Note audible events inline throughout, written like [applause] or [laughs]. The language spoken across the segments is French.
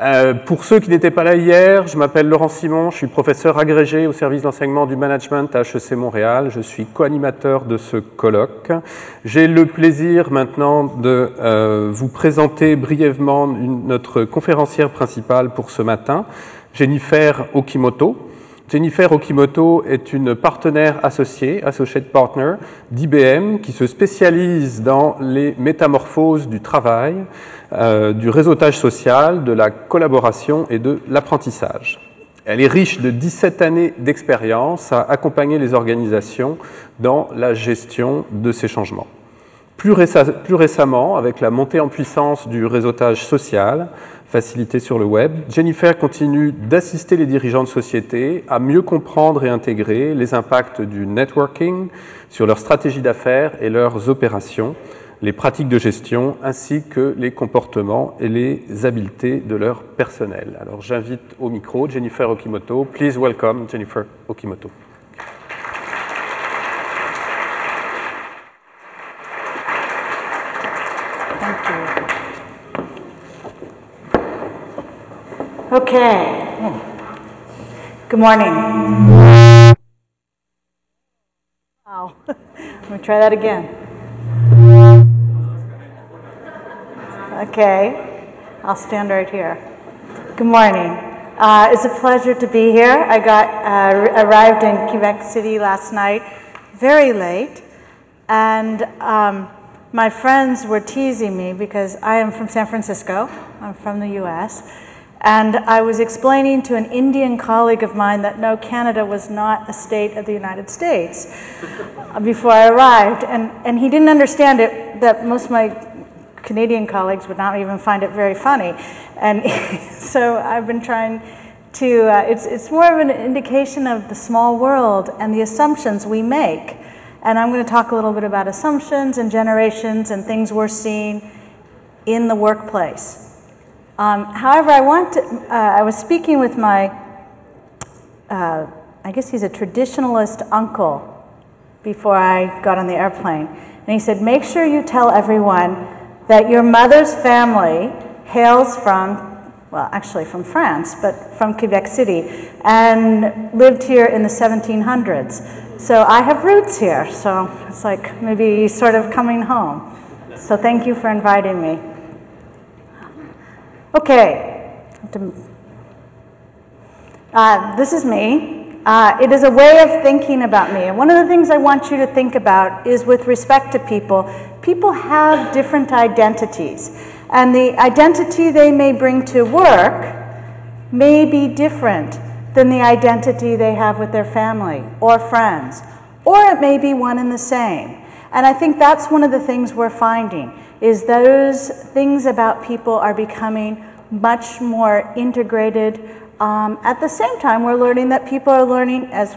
Euh, pour ceux qui n'étaient pas là hier, je m'appelle Laurent Simon, je suis professeur agrégé au service d'enseignement du management à HEC Montréal. Je suis co-animateur de ce colloque. J'ai le plaisir maintenant de euh, vous présenter brièvement notre conférencière principale pour ce matin, Jennifer Okimoto. Jennifer Okimoto est une partenaire associée, associate partner d'IBM, qui se spécialise dans les métamorphoses du travail, euh, du réseautage social, de la collaboration et de l'apprentissage. Elle est riche de 17 années d'expérience à accompagner les organisations dans la gestion de ces changements. Plus, plus, récemment, avec la montée en puissance du réseautage social, facilité sur le web, Jennifer continue d'assister les dirigeants de société à mieux comprendre et intégrer les impacts du networking sur leur stratégie d'affaires et leurs opérations, les pratiques de gestion, ainsi que les comportements et les habiletés de leur personnel. Alors j'invite au micro Jennifer Okimoto. Please welcome Jennifer Okimoto. Okay. Good morning. Wow. [laughs] Let me try that again. Okay. I'll stand right here. Good morning. Uh, it's a pleasure to be here. I got uh, arrived in Quebec City last night, very late, and um, my friends were teasing me because I am from San Francisco. I'm from the U.S. And I was explaining to an Indian colleague of mine that no, Canada was not a state of the United States before I arrived. And, and he didn't understand it, that most of my Canadian colleagues would not even find it very funny. And [laughs] so I've been trying to, uh, it's, it's more of an indication of the small world and the assumptions we make. And I'm going to talk a little bit about assumptions and generations and things we're seeing in the workplace. Um, however, I want to, uh, I was speaking with my, uh, I guess he's a traditionalist uncle before I got on the airplane. And he said, make sure you tell everyone that your mother's family hails from, well, actually from France, but from Quebec City, and lived here in the 1700s. So I have roots here, so it's like maybe sort of coming home. So thank you for inviting me. Okay, uh, this is me. Uh, it is a way of thinking about me. And one of the things I want you to think about is with respect to people, people have different identities. And the identity they may bring to work may be different than the identity they have with their family or friends. Or it may be one and the same. And I think that's one of the things we're finding is those things about people are becoming much more integrated. Um, at the same time, we're learning that people are learning as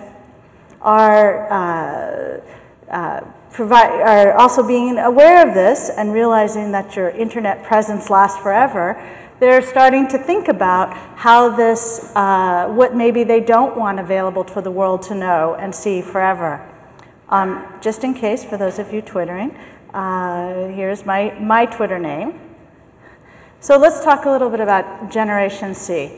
are uh, uh, provide, are also being aware of this and realizing that your internet presence lasts forever. They're starting to think about how this, uh, what maybe they don't want available for the world to know and see forever. Um, just in case, for those of you twittering, uh, here's my, my Twitter name. So let's talk a little bit about Generation C.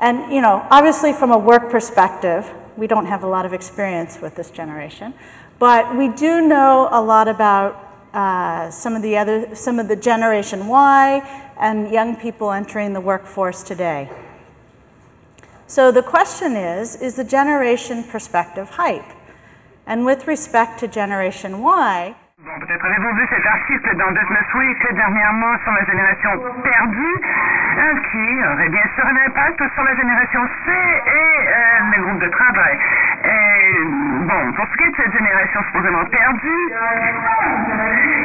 And, you know, obviously from a work perspective, we don't have a lot of experience with this generation, but we do know a lot about uh, some of the other, some of the Generation Y and young people entering the workforce today. So the question is, is the generation perspective hype? And with respect to Generation Y, Bon, peut-être avez-vous vu cet article dans Business Week dernièrement sur la génération perdue, hein, qui aurait bien sûr un impact sur la génération C et euh, les groupes de travail. Et, bon, pour ce qui est de cette génération supposément perdue,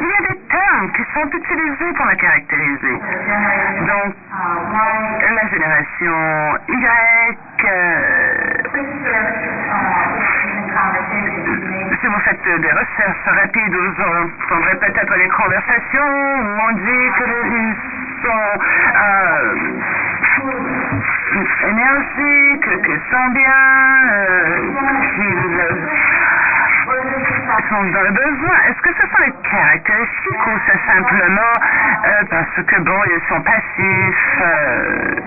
il y a des termes qui sont utilisés pour la caractériser. Donc, la génération Y, euh, si vous faites des recherches rapides, vous entendrez peut-être les conversations où on dit qu'ils sont euh, énergiques, qu'ils sont bien, euh, qu'ils sont dans le besoin. Est-ce que ce sont les caractéristiques ou c'est simplement euh, parce que, bon, ils sont passifs euh,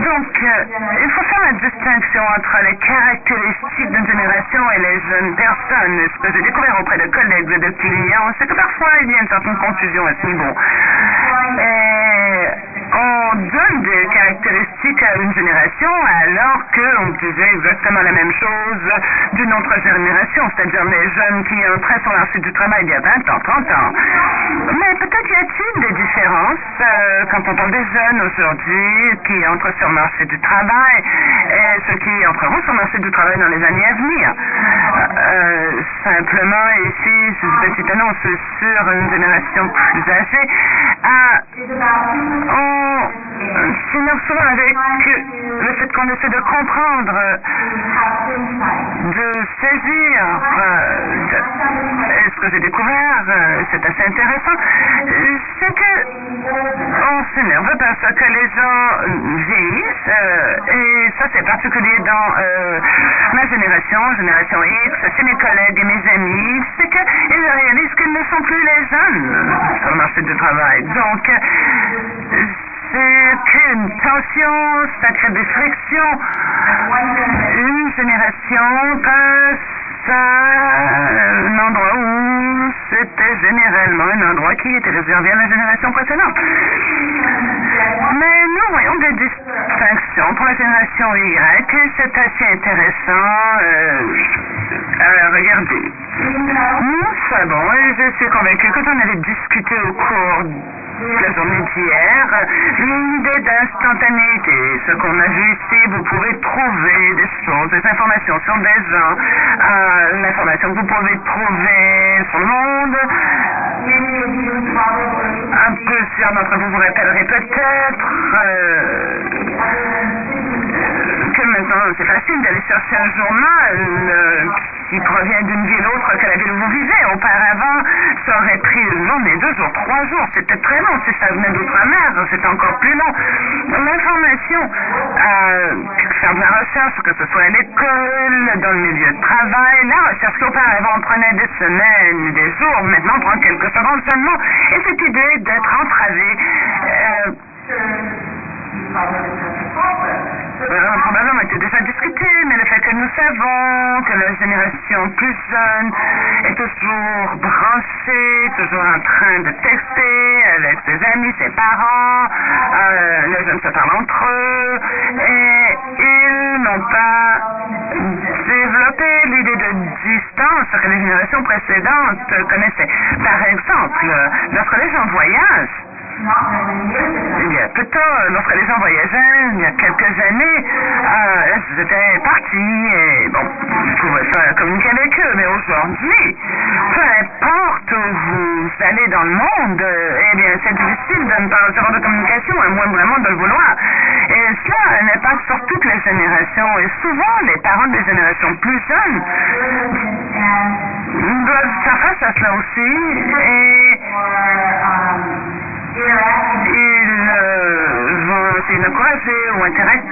Donc, euh, il faut faire la distinction entre les caractéristiques d'une génération et les jeunes personnes. Ce que j'ai découvert auprès de collègues et de clients, c'est que parfois il y a une certaine confusion à ce niveau. Et on donne des caractéristiques à une génération alors qu'on disait exactement la même chose d'une autre génération, c'est-à-dire les jeunes qui entraient sur le marché du travail il y a 20 ans, 30 ans. Mais peut-être y a-t-il des différences euh, quand on parle des jeunes aujourd'hui qui entrent sur le marché du travail et ceux qui entreront sur le marché du travail dans les années à venir. Euh, simplement, ici, une petite annonce sur une génération plus âgée. on s'énerve souvent avec le fait qu'on essaie de comprendre, de saisir ce que j'ai découvert, c'est assez intéressant, c'est que on s'énerve parce que les gens vieillissent et ça c'est particulier dans ma génération, génération X, chez mes collègues et mes amis, c'est qu'ils réalisent qu'ils ne sont plus les jeunes sur le marché du travail. Donc, c'est une tension, ça crée des frictions. Une génération passe à un endroit où c'était généralement un endroit qui était réservé à la génération précédente. Mais nous voyons des distinctions pour la génération Y et c'est assez intéressant euh, à regarder. Nous savons, et je suis convaincu que j'en avais discuté au cours la journée d'hier, l'idée d'instantanéité. Ce qu'on a vu ici, vous pouvez trouver des choses, des informations sur des gens, euh, l'information que vous pouvez trouver sur le monde. Un plusieurs d'entre vous vous rappellerez peut-être euh, que maintenant c'est facile d'aller chercher un journal euh, qui provient d'une ville autre que la ville où vous vivez. Auparavant, ça aurait pris une journée, deux jours, trois jours. C'était très long. Si ça venait d'outre-mer, c'était encore plus long. L'information, euh, faire de la recherche, que ce soit à l'école, dans le milieu de travail, la recherche qu'auparavant prenait des semaines, des jours, maintenant prend quelques secondes seulement. Et cette idée d'être entravé, euh, euh, probablement été déjà discuté, mais le fait que nous savons que la génération plus jeune est toujours branchée, toujours en train de texter avec ses amis, ses parents, euh, les jeunes se parlent entre eux, et ils n'ont pas développé l'idée de distance que les générations précédentes connaissaient. Par exemple, lorsque les gens voyagent, il y a peu de temps, lorsque les gens voyageaient, il y a quelques années, euh, ils étaient partis et bon, vous pouvez pas communiquer avec eux. Mais aujourd'hui, peu importe où vous allez dans le monde, eh bien, c'est difficile de ne pas recevoir de communication, à moins vraiment de le vouloir. Et cela n'impacte sur toutes les générations. Et souvent, les parents des générations plus jeunes doivent faire face à cela aussi. Et ils vont essayer d'encourager ou interagir.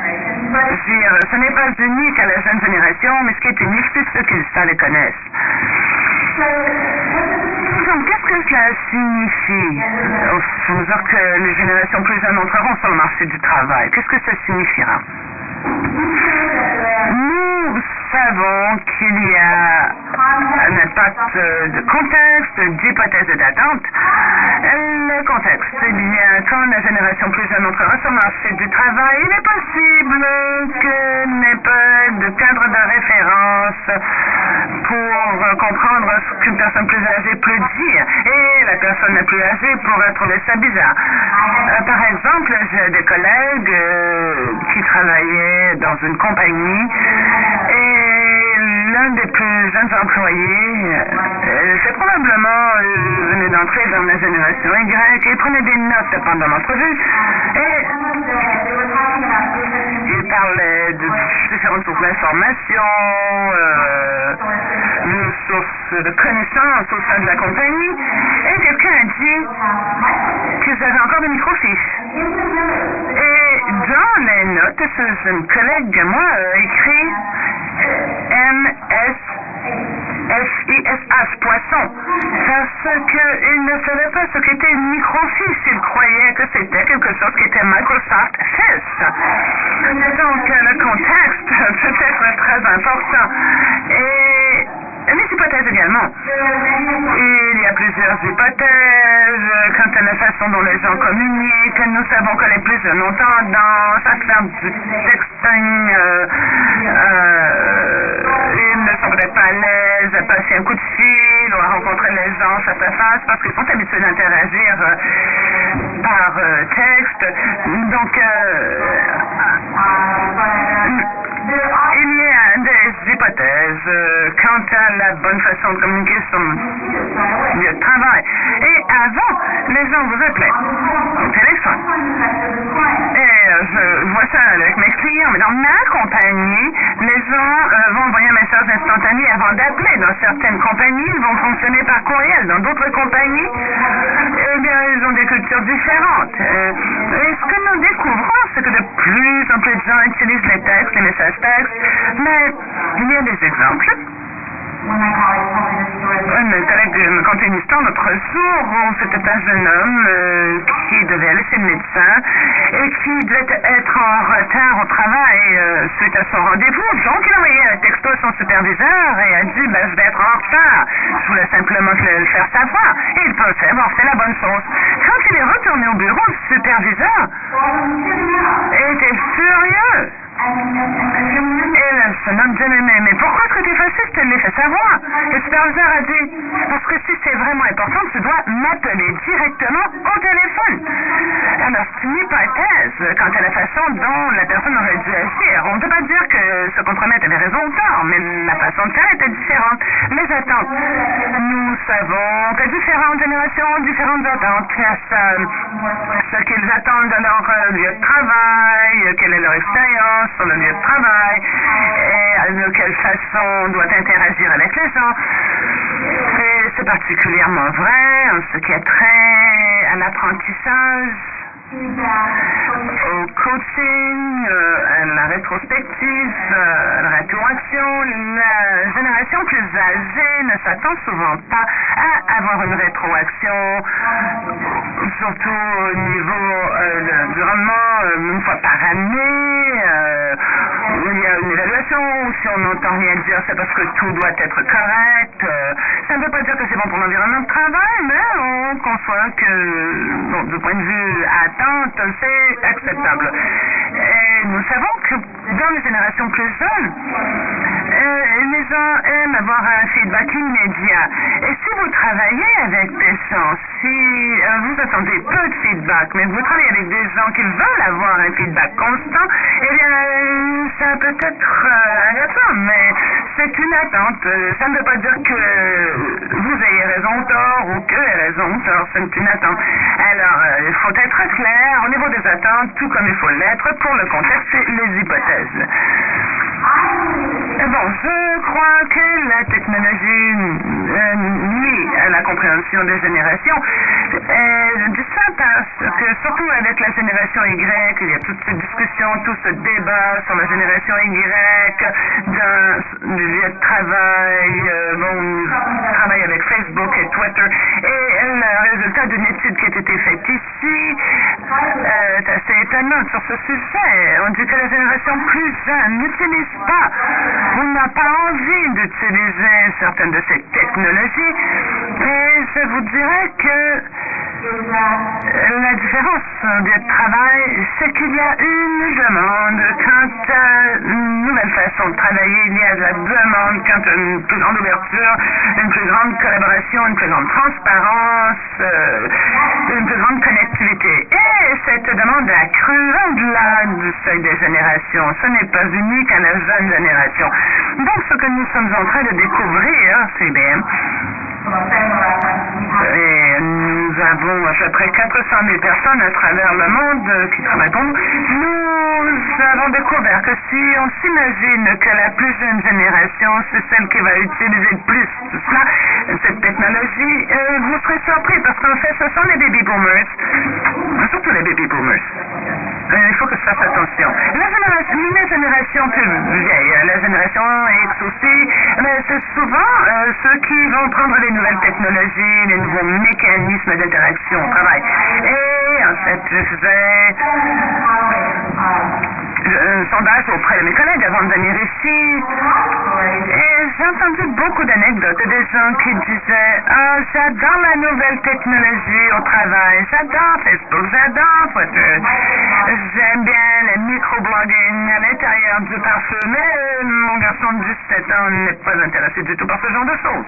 Ce n'est pas unique à la jeune génération, mais ce qui est unique, c'est ceux qui ça les connaissent. Donc, qu'est-ce que cela signifie Au fond, dire que les générations plus jeunes entreront sur le marché du travail. Qu'est-ce que ça signifiera Nous savons qu'il y a impact de contexte, d'hypothèse d'attente. Le contexte, eh bien, quand la génération plus jeune entrera sur le marché du travail, il est possible qu'il n'ait pas de cadre de référence pour comprendre ce qu'une personne plus âgée peut dire. Et la personne la plus âgée pourrait trouver ça bizarre. Euh, par exemple, j'ai des collègues euh, qui travaillaient dans une compagnie et l'un des plus jeunes employés, euh, c'est probablement euh, venu d'entrer dans la génération Y il prenait des notes pendant l'entrevue et il parlait de différentes sources d'informations, euh, de sources de connaissances au sein de la compagnie et quelqu'un a dit qu'ils avaient encore des microfiches. Et dans les notes, ce jeune collègue, moi, a écrit MS F-I-S-H raison. Parce qu'ils ne savaient pas ce qu'était une microfiche. Ils croyaient que c'était quelque chose qui était Microsoft. Donc, le contexte peut être très important. Et les hypothèses également. Il y a plusieurs hypothèses quant à la façon dont les gens communiquent. Nous savons que les plus jeunes ont tendance à faire du texting. Euh, euh, ils ne peut-être pas à l'aise à passer un coup de fil ou à rencontrer les gens face à face parce qu'ils sont habitués d'interagir euh, par euh, texte. Donc, il y a des hypothèses quant à la bonne façon de communiquer son lieu de travail. Et avant, les gens vous appelaient au téléphone. Et je vois ça avec mes clients, mais dans ma compagnie, les gens vont envoyer un message instantané avant d'appeler. Dans certaines compagnies, ils vont fonctionner par courriel. Dans d'autres compagnies, eh bien, ils ont des cultures différentes. et ce que nous découvrons, c'est que de plus en plus de gens utilisent les textes, les messages mais il y a des exemples. Collègues me contaient une histoire l'autre jour c'était un jeune homme euh, qui devait aller chez le médecin et qui devait être en retard au travail euh, suite à son rendez-vous. Donc, il a envoyé un texto à son superviseur et a dit ben, Je vais être en retard. Je voulais simplement le faire savoir. Et il pensait avoir fait la bonne chose. Quand il est retourné au bureau, le superviseur était furieux. Le jeune homme dit, mais, mais pourquoi est-ce que tu es fâché? Je te l'ai fait savoir. Le superviseur a dit, parce que si c'est vraiment important, tu dois m'appeler directement au téléphone. Alors, c'est une hypothèse quant à la façon dont la personne aurait dû agir. On ne peut pas dire que ce compromet avait raison ou tort, mais la façon de faire était différente. Les attentes. Nous savons que différentes générations ont différentes attentes à ce qu'ils attendent de leur lieu de travail, quelle est leur expérience sur le lieu de travail et de quelle façon on doit interagir avec les gens. C'est particulièrement vrai en ce qui est trait à l'apprentissage au coaching, euh, à la rétrospective, euh, à la rétroaction, la génération plus âgée ne s'attend souvent pas à avoir une rétroaction, surtout au niveau euh, du rendement, une fois par année. où il y a une évaluation, si on n'entend rien dire, c'est parce que tout doit être correct. ça ne veut pas dire que c'est bon pour l'environnement de travail, mais on conçoit que, du point de vue c'est acceptable. Et nous savons que dans les générations plus jeunes, les gens aiment avoir un feedback immédiat. Et si vous travaillez avec des gens, si vous attendez peu de feedback, mais vous travaillez avec des gens qui veulent avoir un feedback constant, eh bien, ça peut être agaçant, mais c'est une attente. Ça ne veut pas dire que vous ayez raison ou tort, ou que ayez raison ou tort, c'est une attente. Alors, il faut être clair au niveau des attentes, tout comme il faut l'être pour le contexte et les hypothèses. Bon, je crois que la technologie euh, à la compréhension des générations. je dis ça parce que, surtout avec la génération Y, il y a toute cette discussion, tout ce débat sur la génération Y, d'un lieu de travail, euh, bon, travaille avec Facebook et Twitter. Et le résultat d'une étude qui a été faite ici euh, est assez étonnant sur ce sujet. On dit que la génération plus jeune n'utilise pas on n'a pas envie d'utiliser certaines de ces mais je vous dirais que la différence du travail, c'est qu'il y a une demande quant à une nouvelle façon de travailler. Il y a la demande quant à une plus grande ouverture, une plus grande collaboration, une plus grande transparence, euh, une plus grande connectivité. Et cette demande a cru au-delà du seuil des générations. Ce n'est pas unique à la jeune génération. Donc, ce que nous sommes en train de découvrir, c'est bien nous avons à peu près 400 000 personnes à travers le monde qui travaillent nous. Avons découvert que si on s'imagine que la plus jeune génération, c'est celle qui va utiliser le plus cela, cette technologie, euh, vous serez surpris parce qu'en fait, ce sont les baby boomers, surtout les baby boomers il faut que je fasse attention. La génération, la génération plus vieille, la génération X aussi, c'est souvent ceux qui vont prendre les nouvelles technologies, les nouveaux mécanismes d'interaction au travail. Et en fait, je faisais un sondage auprès de mes collègues avant de venir ici. Et j'ai entendu beaucoup d'anecdotes des gens qui disaient Ah, j'adore la nouvelle technologie au travail, j'adore Facebook, j'adore Twitter, j'aime bien le microblogging à l'intérieur du pare-feu, mais mon garçon de 17 ans n'est pas intéressé du tout par ce genre de choses.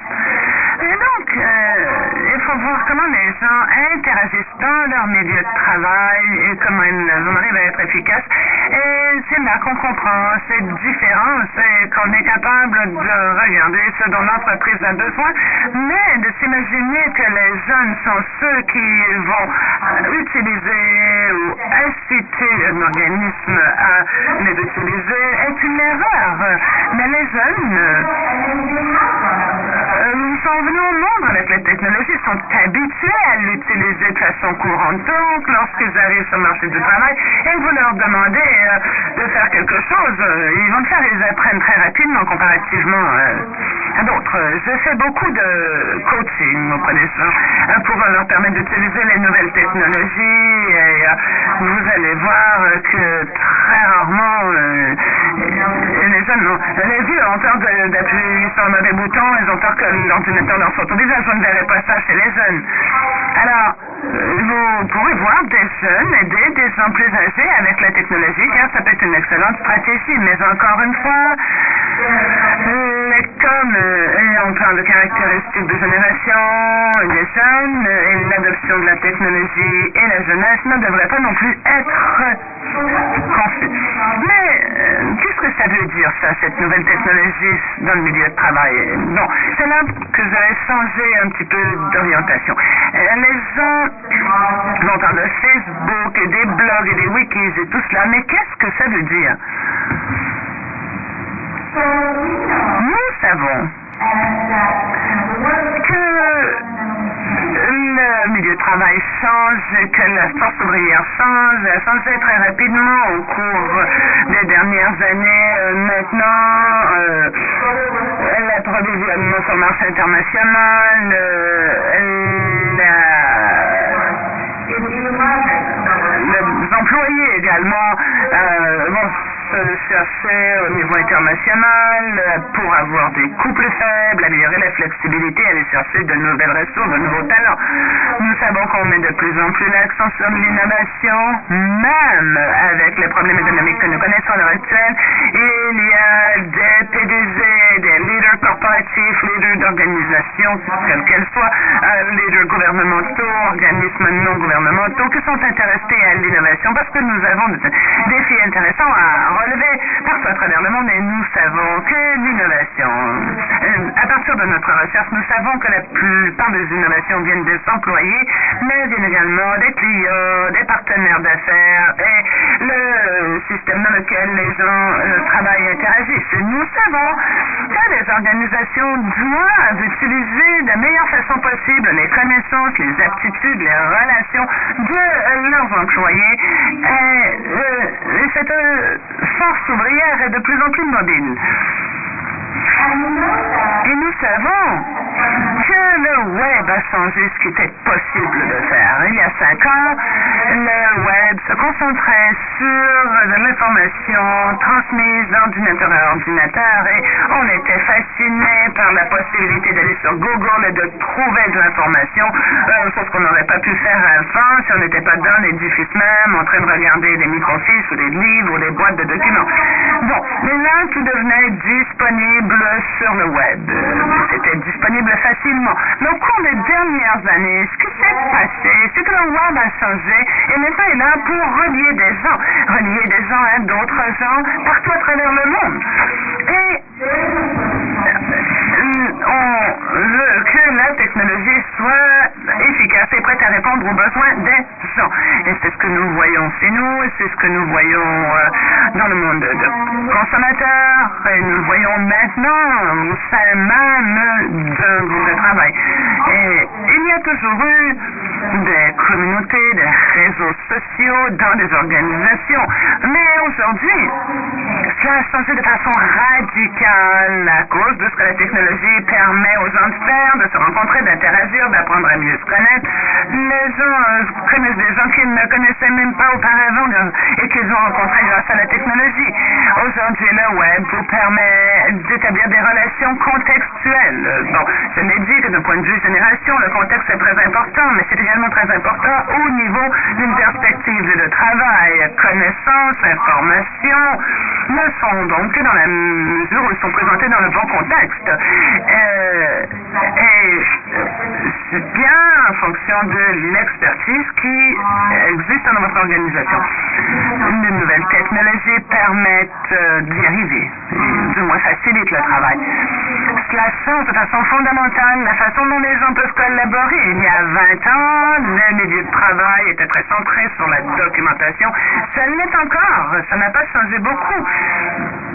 Et donc, il faut voir comment les gens interagissent dans leur milieu de travail et comment ils arrivent à être efficaces. Et c'est là qu'on comprend cette différence et qu'on est capable de regarder ce dont l'entreprise a besoin, mais de s'imaginer que les jeunes sont ceux qui vont utiliser ou inciter un organisme à les utiliser est une erreur. Mais les jeunes sont venus au monde avec la technologie, sont habitués à l'utiliser de façon courante. Donc, lorsqu'ils arrivent sur le marché du travail et vous leur demandez de faire quelque chose, ils vont le faire, ils apprennent très rapidement comparativement à d'autres. Je fais beaucoup de coaching auprès des gens pour leur permettre d'utiliser les nouvelles technologies et vous allez voir que très rarement les jeunes, les vieux ont peur d'appuyer sur le mauvais bouton, ils ont peur que l'ordinateur leur saute au visage. Je ne verrai pas ça chez les jeunes. Alors, vous pourrez voir des jeunes aider des gens plus âgés avec la technologie, car ça peut être une excellente stratégie. Mais encore une fois, comme on parle de caractéristiques de génération des jeunes et l'adoption de la technologie et la jeunesse ne devrait pas non plus être confus. Mais qu'est-ce que ça veut dire, ça, cette nouvelle technologie dans le milieu de travail? Bon, c'est là que j'avais changé un petit peu d'orientation. Les gens vont parler de Facebook et des blogs et des wikis et tout cela, mais qu'est-ce que ça veut dire? Nous savons que le milieu de travail change, que la force ouvrière change, a changé très rapidement au cours des dernières années. maintenant, l'approvisionnement sur le marché international, les employés également vont se chercher au niveau international pour avoir des coûts plus faibles, améliorer la flexibilité, aller chercher de nouvelles ressources, de nouveaux talents. Nous savons qu'on met de plus en plus l'accent sur l'innovation, même avec les problèmes économiques que nous connaissons à l'heure actuelle. Il y a des PDG, des leaders corporatifs, leaders d'organisations, quelles qu'elles soient, leaders gouvernementaux, organismes non gouvernementaux, qui sont intéressés à l'innovation parce que nous avons des défis intéressants à relever partout à travers le monde et nous savons que l'innovation, à partir de notre recherche, nous savons que la plupart des innovations viennent des employés, mais viennent également des clients, des partenaires d'affaires et le système dans lequel les gens travaillent et interagissent. Nous savons que les organisations doivent utiliser de la meilleure façon possible les connaissances, les aptitudes, les relations de leurs employés. Et, cette force ouvrière est de plus en plus mobile. Et nous savons le web a changé ce qui était possible de faire. Il y a cinq ans, le web se concentrait sur l'information transmise d'ordinateur à ordinateur et on était fasciné par la possibilité d'aller sur Google et de trouver de l'information, euh, chose qu'on n'aurait pas pu faire avant si on n'était pas dans l'édifice même en train de regarder des microfiches ou des livres ou des boîtes de documents. Bon, mais là, tout devenait disponible sur le web. C'était disponible facilement. Mais au cours des dernières années, ce qui s'est passé, c'est que le web a changé et maintenant est là pour relier des gens, relier des gens à d'autres gens partout à travers le monde. Et on veut que la technologie soit efficace et prête à répondre aux besoins des gens. Et c'est ce que nous voyons chez nous, c'est ce que nous voyons dans le monde de consommateurs, et nous voyons maintenant au sein même groupe de travail. Et il y a toujours eu des communautés, des réseaux sociaux dans des organisations. Mais aujourd'hui, cela a changé de façon radicale à cause de ce que la technologie permet aux gens de faire, de se rencontrer, d'interagir, d'apprendre à mieux se connaître. Les gens connaissent des gens qu'ils ne connaissaient même pas auparavant et qu'ils ont rencontrés grâce à la technologie. Aujourd'hui, le web vous permet d'établir des relations contextuelles. Bon, je l'ai dit que d'un point de vue le contexte est très important, mais c'est également très important au niveau d'une perspective de travail. Connaissances, informations ne sont donc que dans la mesure où ils sont présentés dans le bon contexte. Euh, c'est bien en fonction de l'expertise qui existe dans votre organisation. De nouvelles technologies permettent euh, d'y arriver, du moins facilitent le travail. Cela change de façon fondamentale la façon dont les gens peuvent collaborer. Il y a 20 ans, le milieu de travail était très centré sur la documentation. Ça l'est encore. Ça n'a pas changé beaucoup.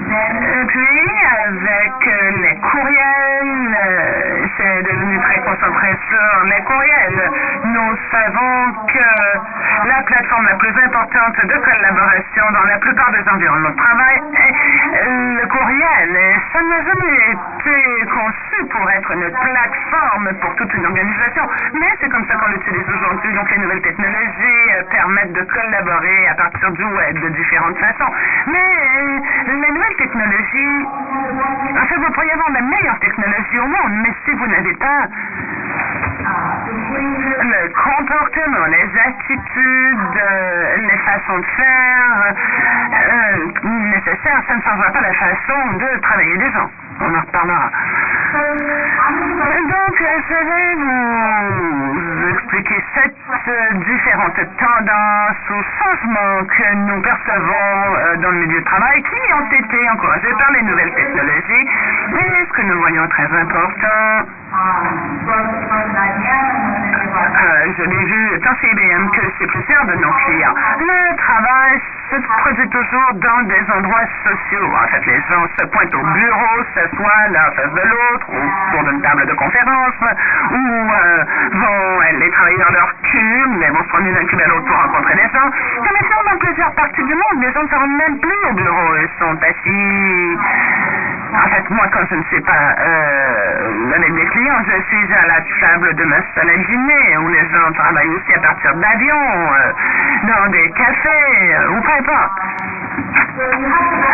Et puis, avec les courriels, euh, c'est devenu très concentré sur les courriels. Nous savons que la plateforme la plus importante de collaboration dans la plupart des environnements de travail est le courriel. Ça n'a jamais été conçu pour être une plateforme pour toute une organisation, mais c'est comme ça qu'on l'utilise aujourd'hui. Donc les nouvelles technologies euh, permettent de collaborer à partir du web de différentes façons. Mais euh, les nouvelles technologies, en fait, vous pourriez avoir la meilleure technologie au monde, mais si vous n'avez pas le comportement, les attitudes, euh, les façons de faire euh, nécessaires, ça ne changera pas la façon de travailler des gens. On en reparlera. Donc, je vais vous expliquer sept différentes tendances ou changements que nous percevons dans le milieu de travail qui ont été encouragés par les nouvelles technologies et ce que nous voyons très important euh, je l'ai vu tant chez IBM que chez plusieurs de nos clients. Le travail se produit toujours dans des endroits sociaux. En fait, les gens se pointent au bureau, s'assoient l'un face de l'autre, ou autour d'une table de conférence, ou euh, vont aller travailler dans leur cube, mais vont se promener d'un cube à l'autre pour rencontrer des gens. Et maintenant, dans plusieurs parties du monde, les gens ne se rendent même plus au bureau. Ils sont assis. En fait, moi, quand je ne sais pas euh, avec mes clients, je suis à la table de ma salle à dîner, où les gens travaillent aussi à partir d'avions, euh, dans des cafés, euh, ou peu importe.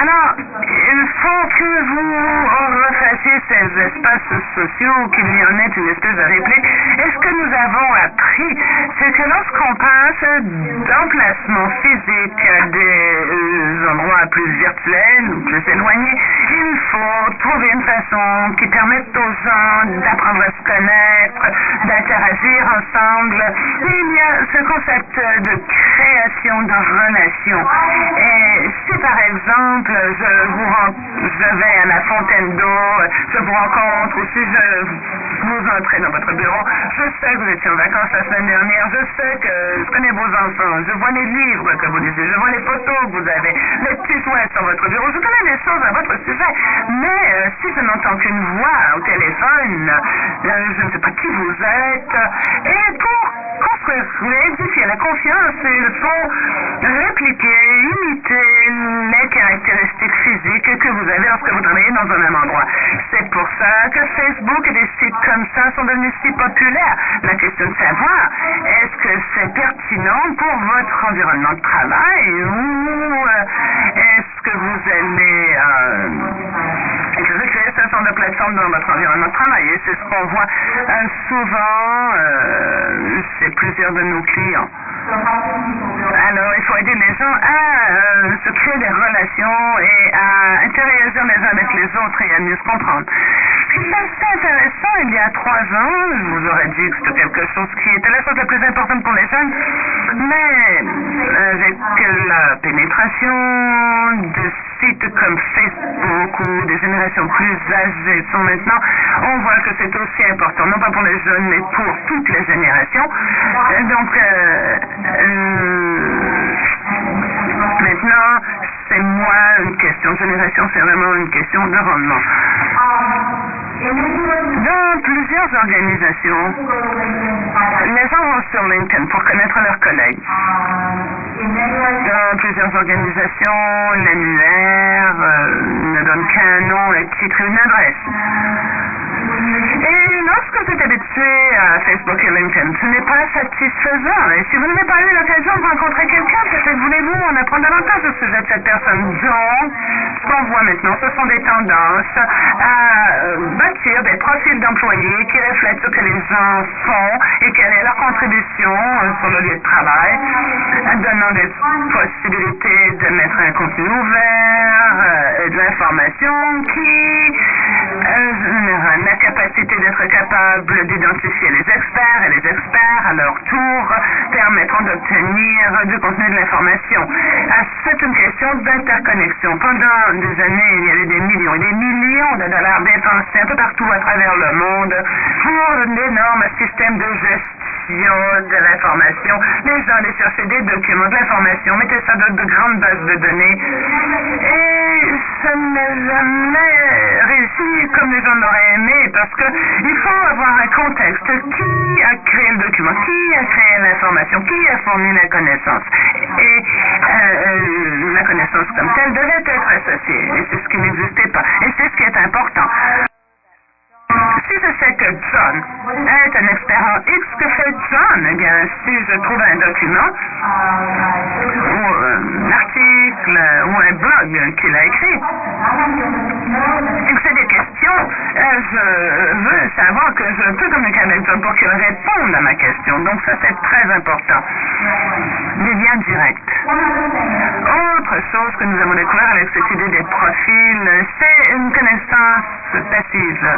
Alors, il faut que vous refassiez ces espaces sociaux, qu'il y en ait une espèce de réplique. Et ce que nous avons appris, c'est que lorsqu'on passe d'emplacements physiques à des endroits plus virtuels ou plus éloignés, il faut trouver une façon qui permette aux gens d'apprendre à se connaître, d'interagir ensemble. il y a ce concept de création de relations. Et si par exemple je vous je vais à la fontaine d'eau, je vous rencontre ou si je vous entrez dans votre bureau, je sais que vous étiez en vacances la semaine dernière, je sais que je connais vos enfants, je vois les livres que vous lisez, je vois les photos que vous avez, les petits souhaits sur votre bureau, je connais des choses à votre sujet. Mais euh, si je n'entends qu'une voix au téléphone, euh, je ne sais pas qui vous êtes, et pour construire, édifier la confiance, il faut répliquer, imiter les caractéristiques physiques que vous avez lorsque vous travaillez dans un même endroit. C'est pour ça que Facebook et des sites comme ça sont devenus si populaires. La question de savoir, est-ce que c'est pertinent pour votre environnement de travail ou euh, est-ce que vous allez euh, créer ce genre de plateforme dans votre environnement de travail? Et c'est ce qu'on voit euh, souvent euh, chez plusieurs de nos clients. Alors, il faut aider les gens à euh, se créer des relations et à interagir les uns avec les autres et à mieux se comprendre. C'est intéressant. Il y a trois ans, je vous aurais dit que c'était quelque chose qui était la chose la plus importante pour les jeunes, mais avec la pénétration de sites comme Facebook ou des générations plus âgées sont maintenant, on voit que c'est aussi important, non pas pour les jeunes, mais pour toutes les générations. Donc, euh, maintenant, c'est moins une question de génération, c'est vraiment une question de rendement. Dans plusieurs plusieurs organisations, les gens vont sur LinkedIn pour connaître leurs collègues. Dans plusieurs organisations, l'annuaire euh, ne donne qu'un nom, un titre et une adresse. Et lorsque vous êtes habitué à Facebook et LinkedIn, ce n'est pas satisfaisant. Et si vous n'avez pas eu l'occasion de rencontrer quelqu'un, peut-être voulez-vous en apprendre davantage au sujet de cette personne. Donc, ce qu'on voit maintenant, ce sont des tendances à euh, bâtir des profils d'employés qui reflètent ce que les gens font et quelle est leur contribution euh, sur le lieu de travail, donnant des possibilités de mettre un contenu ouvert euh, et de l'information qui la capacité d'être capable d'identifier les experts et les experts, à leur tour, permettront d'obtenir du contenu de l'information. Ah, c'est une question d'interconnexion. Pendant des années, il y avait des millions et des millions de dollars dépensés un peu partout à travers le monde pour l'énorme système de gestion de l'information. Les gens allaient chercher des documents, de l'information, mettaient ça dans de grandes bases de données. Et ça n'a jamais réussi comme les gens l'auraient aimé parce qu'il faut avoir un contexte. Qui a créé le document? Qui a créé l'information? Qui a fourni la connaissance? Et euh, la connaissance comme telle devait être associée. Et c'est ce qui n'existait pas. Et c'est ce qui est important. Je sais que John est un expert en X, que fait John? Eh bien, si je trouve un document ou un article ou un blog qu'il a écrit, que c'est des questions, euh, je veux savoir que je peux communiquer avec John pour qu'il réponde à ma question. Donc ça, c'est très important. Des liens directs. Autre chose que nous avons découvert avec cette idée des profils, c'est une connaissance passive.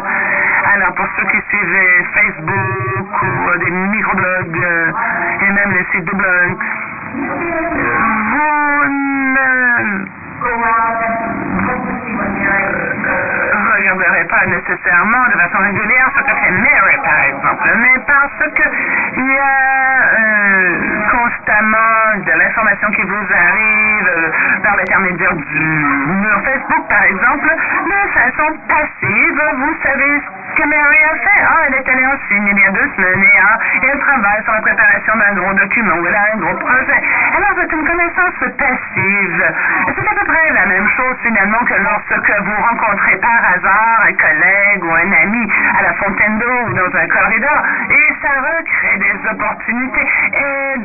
Alors, pour ceux qui suivent Facebook ou des microblogs euh, et même les sites de blog, vous ne regarderez pas nécessairement de façon régulière ce que fait Mary, par exemple, mais parce qu'il y a euh, constamment de l'information qui vous arrive euh, par l'intermédiaire du mur Facebook, par exemple, de façon passive. Vous savez que Mary a fait. Ah, elle est allée en Chine il y a deux semaines et, ah, elle travaille sur la préparation d'un gros document ou elle gros projet. Alors, c'est une connaissance passive. C'est à peu près la même chose finalement que lorsque vous rencontrez par hasard un collègue ou un ami à la fontaine d'eau ou dans un corridor et ça recrée des opportunités. Et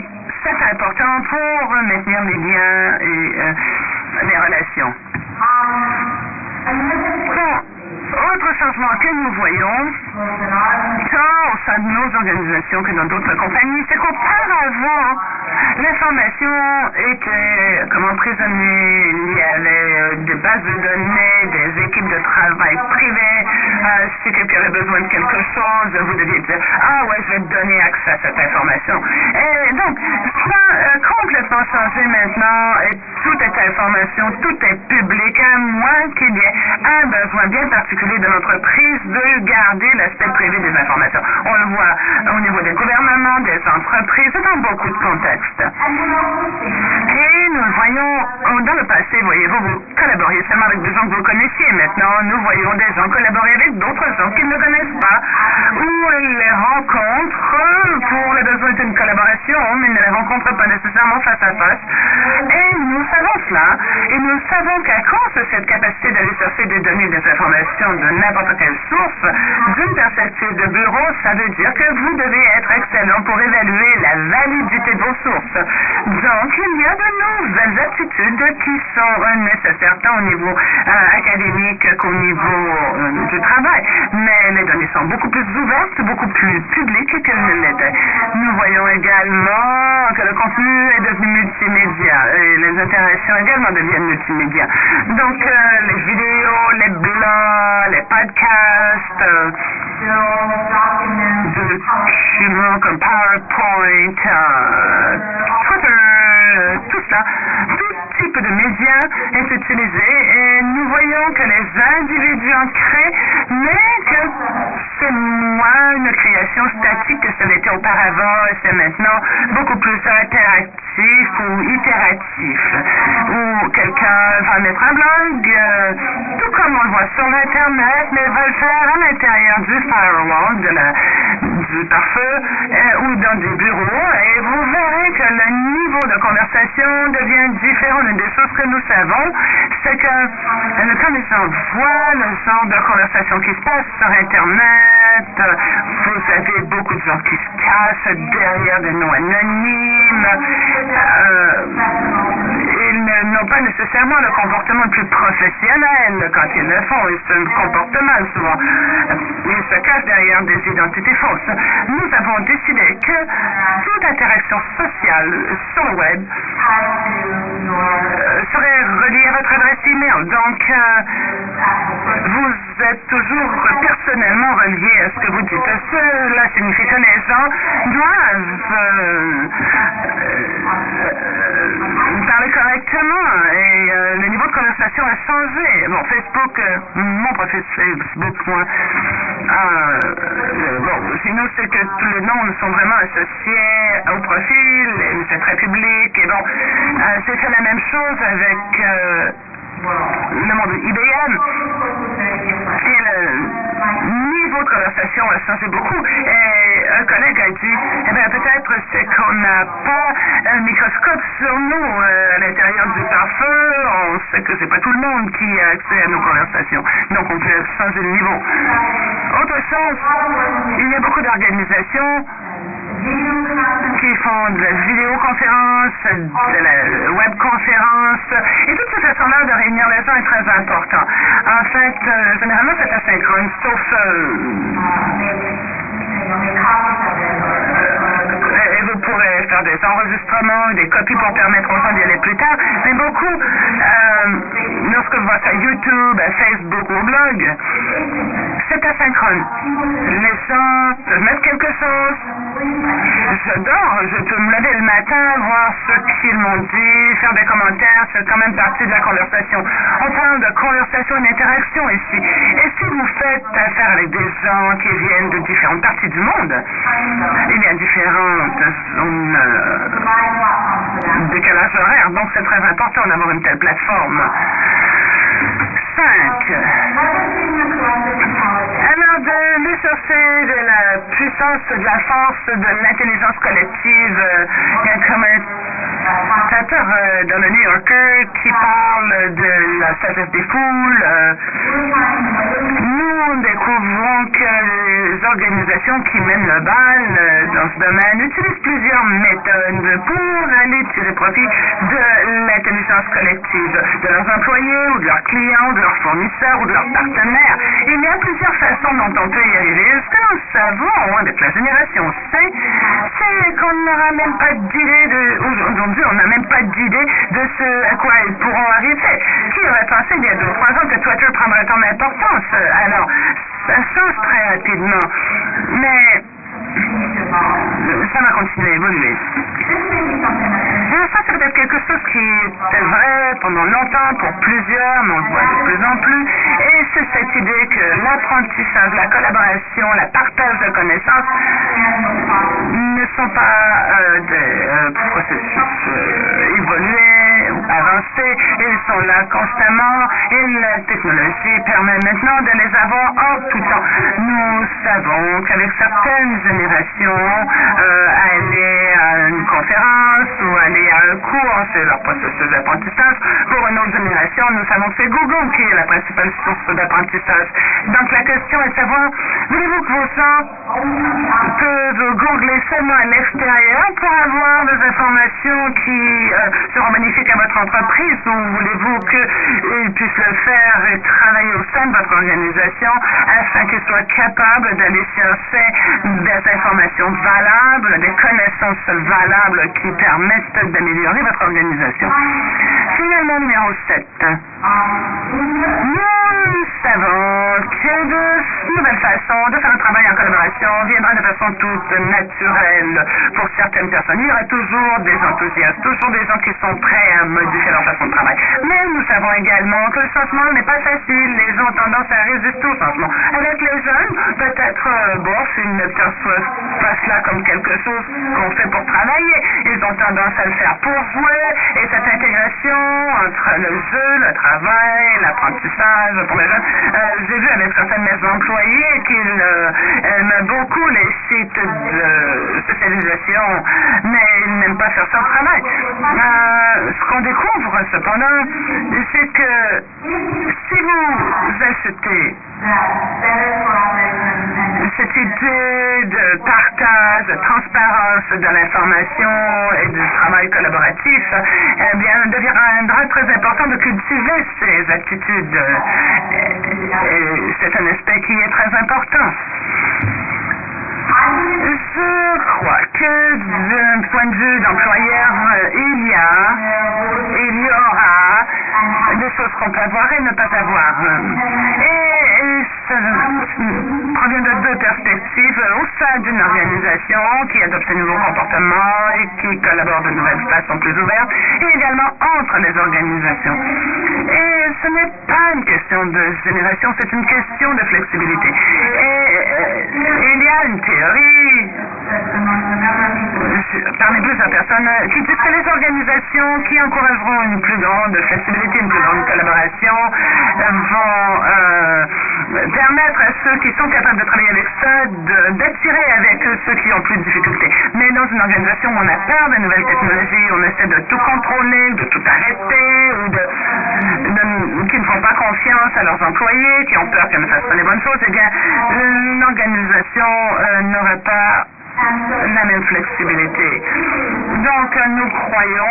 c'est important pour maintenir les liens et euh, les relations. Bon, autre changement que nous voyons, tant au sein de nos organisations que dans d'autres compagnies, c'est qu'auparavant, l'information était comme emprisonnée. Il y avait euh, des bases de données, des équipes de travail privées. Euh, si quelqu'un avait besoin de quelque chose, vous deviez dire Ah ouais, je vais te donner accès à cette information. Et donc, ça a complètement changé maintenant. Et toute cette information, tout est public, à moins qu'il y ait un besoin bien particulier de l'entreprise de garder l'aspect privé des informations. On le voit au niveau des gouvernements, des entreprises, dans beaucoup de contextes. Et nous voyons dans le passé, voyez-vous, vous collaborez seulement avec des gens que vous connaissiez. Maintenant, nous voyons des gens collaborer avec d'autres gens qu'ils ne connaissent pas, ou les rencontrent pour les besoins d'une collaboration, mais ne les rencontrent pas nécessairement face à face. Et nous savons cela, et nous savons qu'à cause de cette capacité d'aller chercher des données, des informations de n'importe quelle source, d'une perspective de bureau, ça veut dire que vous devez être excellent pour évaluer la validité de vos sources. Donc, il y a de nouvelles attitudes qui sont nécessaires tant au niveau euh, académique qu'au niveau euh, du travail. Mais les données sont beaucoup plus ouvertes, beaucoup plus publiques qu'elles ne l'étaient. Nous voyons également que le contenu est devenu multimédia et les interactions également deviennent multimédia. Donc, euh, les vidéos, les blogs, les podcasts, euh, documents comme PowerPoint, euh, Twitter, tout ça, tout type de médias est utilisé et nous voyons que les individus en créent, mais que c'est moins une création auparavant c'est maintenant beaucoup plus interactif ou itératif, où quelqu'un va mettre un blog, euh, tout comme on le voit sur l'Internet, mais va le faire à l'intérieur du firewall, du pare-feu euh, ou dans des bureaux, et vous verrez que le niveau de conversation devient différent. Une des choses que nous savons, c'est que quand les gens voient le genre de conversation qui se passe sur Internet, vous avez beaucoup de gens qui se cachent derrière des noms anonymes. Euh, ils n'ont pas nécessairement le comportement le plus professionnel quand ils le font. Ils se comportent mal souvent. Ils se cachent derrière des identités fausses. Nous avons décidé que toute interaction sociale sur le web euh, serait reliée à votre adresse email. Donc, euh, vous êtes toujours personnellement relié à ce que vous dites. Cela signifie que les gens doivent euh, euh, parler correctement et euh, le niveau de conversation a changé. Bon, Facebook, mon profil Facebook, moi, bon, chez nous, c'est que tous les noms sont vraiment associés au profil, c'est très public, et bon, j'ai fait la même chose avec le monde IBM. Le niveau de conversation a changé beaucoup. Et un collègue a dit, eh bien, peut-être c'est qu'on n'a pas un microscope sur nous euh, à l'intérieur du pare-feu. On sait que c'est pas tout le monde qui a accès à nos conversations. Donc, on peut changer le niveau. Autre chose, il y a beaucoup d'organisations qui font de la vidéoconférence, de la webconférence, et toute cette façon-là de réunir les gens est très important. En fait, euh, généralement, c'est asynchrone, sauf... Euh, et vous pourrez faire des enregistrements, des copies pour permettre aux gens d'y aller plus tard. Mais beaucoup, euh, lorsque vous voyez sur YouTube, Facebook ou blog, c'est asynchrone. Les gens peuvent mettre quelque chose. Je dors, je peux me lever le matin, voir ce qu'ils m'ont dit, faire des commentaires, c'est quand même partie de la conversation. On parle de conversation et d'interaction ici. Et si vous faites affaire avec des gens qui viennent de différentes parties du monde, il y a différentes zones euh, décalage horaire, donc c'est très important d'avoir une telle plateforme. 5. Alors, chercher de la puissance, de la force, de l'intelligence collective, il y a comme un commentateur euh, dans le New qui parle de la sagesse des foules. Euh, nous découvrons que les organisations qui mènent le bal euh, dans ce domaine utilisent plusieurs méthodes pour aller tirer profit de l'intelligence collective de leurs employés ou de leurs clients, de leurs fournisseurs ou de leurs partenaires. Il y a plusieurs façons on peut y arriver. Ce que nous savons avec la génération C, c'est qu'on n'aura même pas d'idée de... Aujourd'hui, on n'a même pas d'idée de ce à quoi ils pourront arriver. Qui aurait pensé il y a deux ou trois ans que Twitter prendrait tant d'importance? Alors, ça change très rapidement. Mais ça va continuer à évoluer. Ça, c'est peut-être quelque chose qui était vrai pendant longtemps pour plusieurs, mais on le voit de plus en plus. Et c'est cette idée que l'apprentissage, la collaboration, la partage de connaissances ne sont pas euh, des euh, processus euh, évolués avancés. Ils sont là constamment et la technologie permet maintenant de les avoir en tout temps. Nous savons qu'avec certaines générations, aller à une conférence ou aller à un cours, c'est leur processus d'apprentissage. Pour une autre génération, nous savons que c'est Google qui est la principale source d'apprentissage. Donc la question est de savoir, voulez-vous que vos gens peuvent googler seulement à l'extérieur pour avoir des informations qui euh, seront bénéfiques à votre entreprise ou voulez-vous qu'ils puissent le faire et travailler au sein de votre organisation afin qu'ils soient capables d'aller chercher des informations valables, des connaissances valables qui permettent d'améliorer votre organisation? Finalement, numéro 7. Nous savons que de nouvelles façons de faire un travail en collaboration viendra de façon toute naturelle pour certaines personnes. Il y aura toujours des enthousiastes, toujours des gens qui sont prêts à modifier leur façon de travail. Mais nous savons également que le changement n'est pas facile. Les gens ont tendance à résister au changement. Avec les jeunes, peut-être, bon, s'ils ne perçoivent pas cela comme quelque chose qu'on fait pour travailler, ils ont tendance à le faire pour jouer. Et cette intégration entre le jeu, le travail, l'apprentissage pour les jeunes, euh, j'ai vu avec certains de mes employés qu'ils euh, aiment beaucoup les sites de socialisation, mais ils n'aiment pas faire au travail. Euh, ce qu'on découvre cependant, c'est que si vous achetez cette idée de partage, de transparence de l'information et du travail collaboratif, eh bien, deviendra très important de cultiver ces attitudes. C'est un aspect qui est très important. Je crois que d'un point de vue d'employeur, il y a, il y aura des choses qu'on peut avoir et ne pas avoir. Provient de deux perspectives. Au sein d'une organisation qui adopte de nouveaux comportements et qui collabore de nouvelles façons plus ouvertes, et également entre les organisations. Et ce n'est pas une question de génération, c'est une question de flexibilité. Et il y a une théorie parmi plusieurs personnes qui disent que les organisations qui encourageront une plus grande flexibilité, une plus grande collaboration, vont euh, permettre à ceux qui sont capables de travailler avec ça d'attirer avec eux ceux qui ont plus de difficultés. Mais dans une organisation où on a peur des nouvelles technologies, on essaie de tout contrôler, de tout arrêter, ou de, qui ne font pas confiance à leurs employés, qui ont peur qu'ils ne fassent pas les bonnes choses, eh bien, une organisation euh, n'aurait pas la même flexibilité. Donc, nous croyons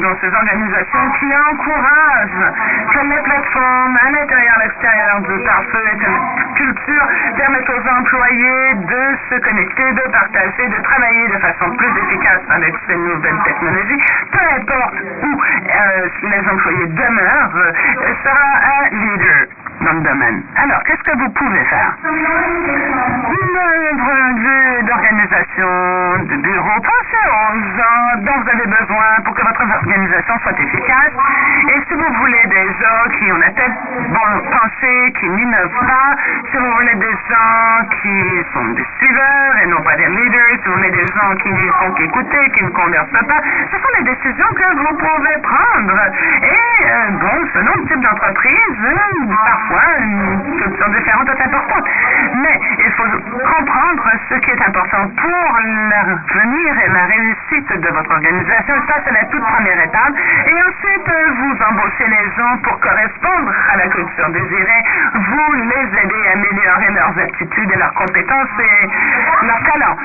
dans ces organisations qui encouragent que les plateformes à l'intérieur et à l'extérieur du pare-feu et de culture permettent aux employés de se connecter, de partager, de travailler de façon plus efficace avec ces nouvelles technologies. Peu importe où euh, les employés demeurent, euh, sera un leader Alors, qu'est-ce que vous pouvez faire? De vue d'organisation de bureau, pensez aux gens dont vous avez besoin pour que votre organisation soit efficace. Et si vous voulez des gens qui ont la tête bon, pensée, qui n'innovent pas, si vous voulez des gens qui sont des suiveurs et non pas des leaders, si vous voulez des gens qui ne font qu'écouter, qui ne conversent pas, ce sont les décisions que vous pouvez prendre. Et bon, selon le type d'entreprise, euh, parfois, une solution différente est importante. Mais il faut comprendre ce qui est important pour l'avenir et la réussite de votre organisation. Ça, c'est la toute première étape. Et ensuite, vous embauchez les gens pour correspondre à la culture désirée. Vous les aidez à améliorer leurs aptitudes et leurs compétences et leurs talents.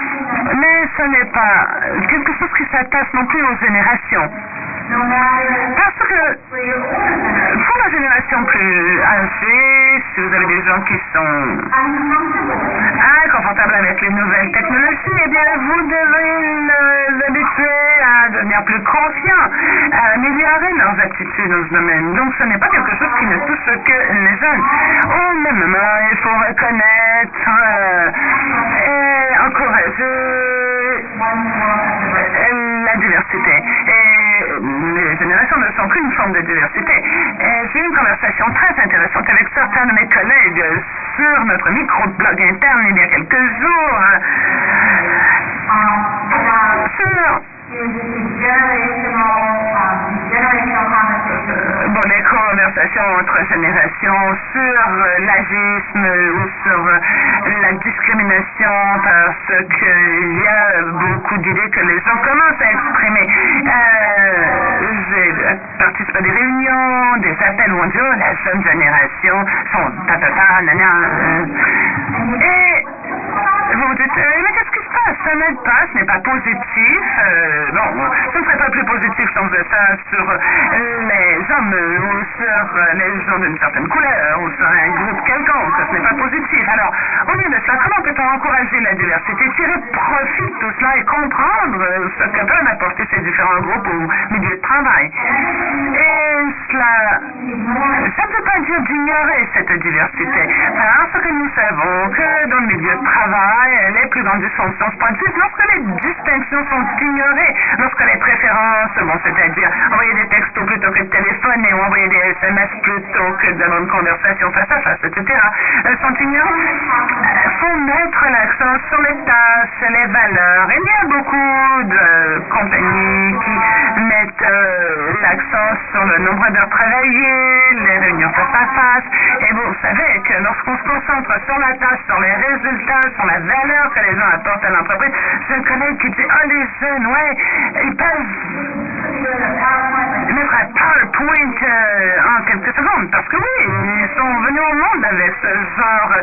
Mais ce n'est pas quelque chose qui s'attache non plus aux générations. Parce que pour la génération plus âgée, si vous avez des gens qui sont inconfortables avec les nouvelles technologies, eh bien, vous devez les habituer à devenir plus confiants, à améliorer leurs aptitudes dans ce domaine. Donc, ce n'est pas quelque chose qui ne touche que les jeunes. Au même moment, il faut reconnaître euh, et encourager la diversité. Et les générations ne sont qu'une forme de diversité. J'ai eu une conversation très intéressante avec certains de mes collègues sur notre micro-blog interne il y a quelques jours. Sur Bon, les conversations entre générations sur l'agisme ou sur la discrimination parce qu'il y a beaucoup d'idées que les gens commencent à exprimer. Euh, J'ai participé à des réunions, des appels oh, la jeune génération sont ta ta ta, nana. Et vous dites, mais qu'est-ce qui se passe? ça n'aide pas, ce n'est pas positif. Euh, bon, ce ne serait pas plus positif si on ça sur les hommes ou sur les gens d'une certaine couleur ou sur un groupe quelconque. Ce n'est pas positif. Alors, au lieu de cela, comment peut-on encourager la diversité, tirer profit de tout cela et comprendre ce que peuvent apporter ces différents groupes au milieu de travail? Et cela, ça ne veut pas dire d'ignorer cette diversité, parce que nous savons que dans le milieu de travail, les plus grandes se produisent lorsque les distinctions sont ignorées, lorsque les c'est-à-dire envoyer des textos plutôt que de téléphoner ou envoyer des SMS plutôt que de une conversation face à face, etc., sont ignorées. Il faut mettre l'accent sur les tâches, les valeurs. Il y a beaucoup de compagnies qui mettent euh, l'accent sur le nombre d'heures travaillées, les réunions face à face. Et vous savez que lorsqu'on se concentre sur la tâche, sur les résultats, sur la valeur que les gens apportent à l'entreprise, j'ai un collègue qui dit, oh les jeunes, ouais, ils peuvent mettre un PowerPoint euh, en quelques secondes. Parce que oui, ils sont venus au monde avec ce genre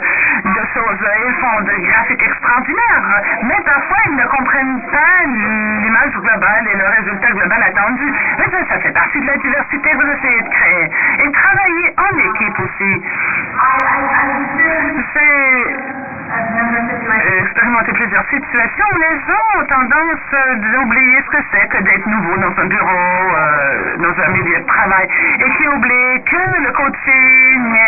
de choses. Ils font des graphiques extraordinaires. Mais parfois, ils ne comprennent pas l'image globale et le résultat global attendu. Mais ça, ça fait partie de la diversité que vous essayez de créer. Et travailler en équipe aussi. C'est expérimenter plusieurs situations où les gens ont tendance d'oublier ce que c'est que d'être nouveau dans un bureau, euh, dans un milieu de travail, et qui oublient que le coaching,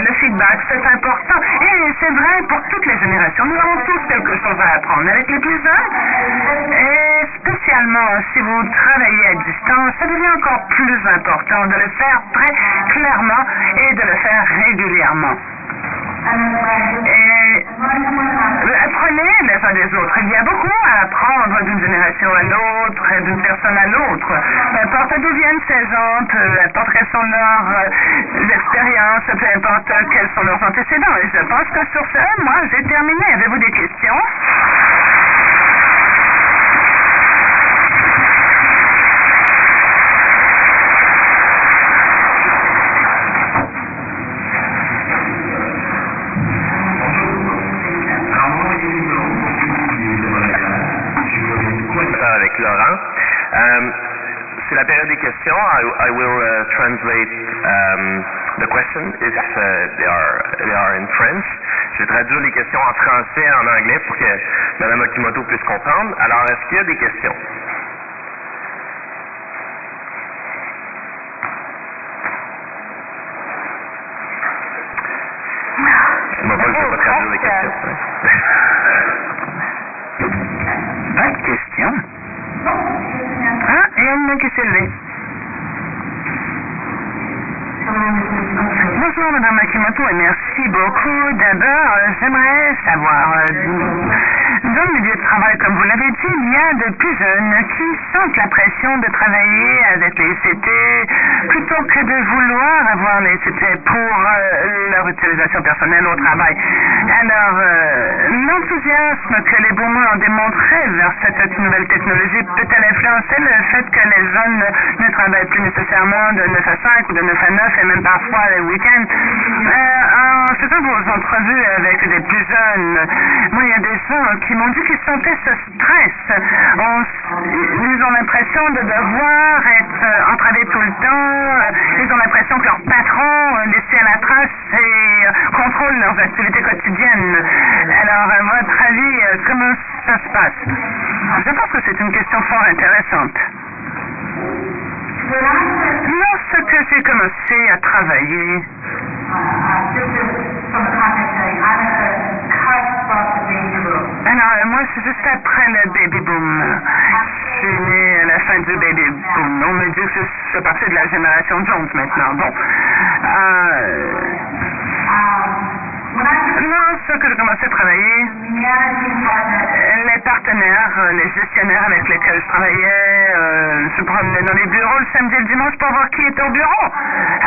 le feedback, c'est important. Et c'est vrai pour toutes les générations. Nous avons tous quelque chose à apprendre avec les plus jeunes. Et spécialement si vous travaillez à distance, ça devient encore plus important de le faire très clairement et de le faire régulièrement. Et apprenez les uns des autres. Il y a beaucoup à apprendre d'une génération à l'autre, d'une personne à l'autre. Peu importe d'où viennent ces gens, peu importe quelles sont leurs euh, expériences, peu importe quels sont leurs antécédents. Et je pense que sur ce, moi, j'ai terminé. Avez-vous des questions? La période des questions. I, I will uh, translate um, the question if uh, they, are, they are in French. Je vais traduire les questions en français et en anglais pour que Mme Okimoto puisse comprendre. Alors, est-ce qu'il y a des questions? Moi, pas, je vais pas traduire les questions. Pas de questions. Ah, il y en a qui s'est levé. Bonjour, Madame Akimoto, et merci beaucoup. D'abord, dans le milieu de travail, comme vous l'avez dit, il y a de plus jeunes qui sentent la pression de travailler avec les ICT plutôt que de vouloir avoir les ICT pour leur utilisation personnelle au travail. Alors, l'enthousiasme que les boomers ont démontré vers cette nouvelle technologie peut-elle influencer le fait que les jeunes ne travaillent plus nécessairement de 9 à 5 ou de 9 à 9 et même parfois les week-ends? en faisant vos entrevues avec des plus jeunes, moi, il y a des gens qui m'ont dit qu'ils sentaient ce stress. ils ont l'impression de devoir être entravés tout le temps. Ils ont l'impression que leur patron, laissé à la trace, et contrôle leurs activités quotidiennes. Alors, à votre avis, comment ça se passe? Je pense que c'est une question fort intéressante. Lorsque j'ai commencé à travailler, alors, moi, c'est juste après le baby boom. Je suis né à la fin du baby boom. On me dit que je fais de la génération Jones maintenant. Bon. Euh, lorsque j'ai commencé à travailler, les partenaires, les gestionnaires avec lesquels je travaillais, euh, se promenaient dans les bureaux le samedi et le dimanche pour voir qui était au bureau.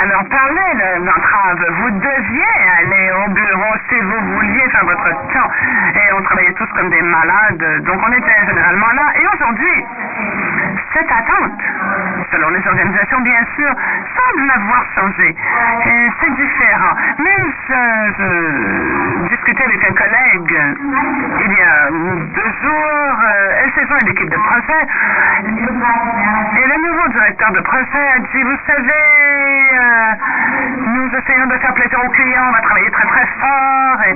Alors, parlez d'entrave. Vous deviez aller au bureau si vous vouliez faire votre temps. Et on travaillait tous comme des malades, donc on était généralement là. Et aujourd'hui, cette attente, selon les organisations bien sûr, semble avoir changé. Et c'est différent. Même je discutais avec un collègue il y a deux jours, euh, elle s'est joint à l'équipe de projet, et le nouveau directeur de projet a dit, vous savez, euh, nous essayons de faire plaisir aux clients, on va travailler très très fort, et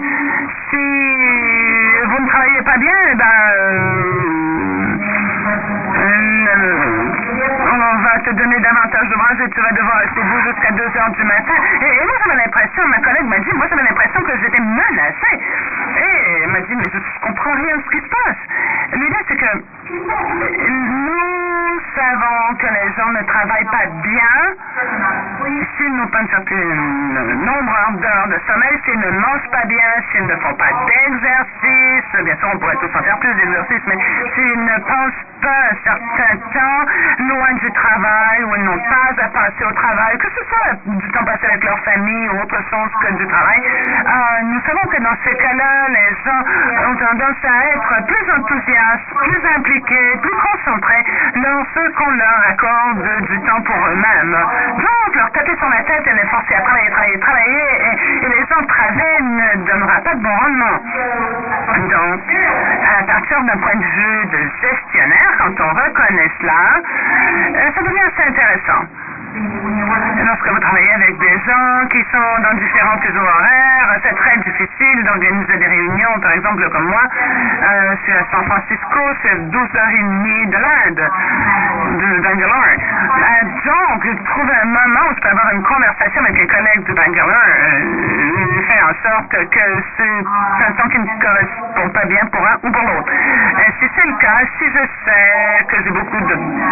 si vous ne travaillez pas bien, eh ben, euh, on va te donner davantage de bras et tu vas devoir rester debout jusqu'à 2 heures du matin. Et, et moi, j'avais l'impression, ma collègue m'a dit, moi, j'avais l'impression que j'étais menacée. Et elle m'a dit, mais je comprends rien de ce qui se passe. L'idée, c'est que nous savons que les gens ne travaillent pas bien s'ils n'ont pas un certain nombre d'heures de sommeil, s'ils ne mangent pas bien, s'ils ne font pas d'exercice. Bien sûr, on pourrait tous en faire plus d'exercice, mais s'ils ne pensent pas un certain temps loin du travail ou ils n'ont pas à passer au travail, que ce soit du temps passé avec leur famille ou autre chose que du travail, euh, nous savons que dans ces cas-là, les gens ont tendance à être plus enthousiastes, plus impliqués, plus concentrés dans ce qu'on leur accorde du temps pour eux-mêmes. Donc, leur taper sur la tête et les forcer à travailler, travailler, travailler, et, les entraver ne donnera pas de bon rendement. Donc, à partir d'un point de vue de gestionnaire, quand on reconnaît cela, euh, ça devient assez intéressant. Lorsque vous travaillez avec des gens qui sont dans différents horaires, c'est très difficile d'organiser des réunions, par exemple comme moi, euh, je suis à San Francisco, c'est 12h30 de l'Inde, de Bangalore. Euh, donc, trouver un moment où je peux avoir une conversation avec un collègue de Bangalore, euh, faire en sorte que c'est un temps qui ne correspond pas bien pour un ou pour l'autre. si c'est le cas, si je sais que j'ai beaucoup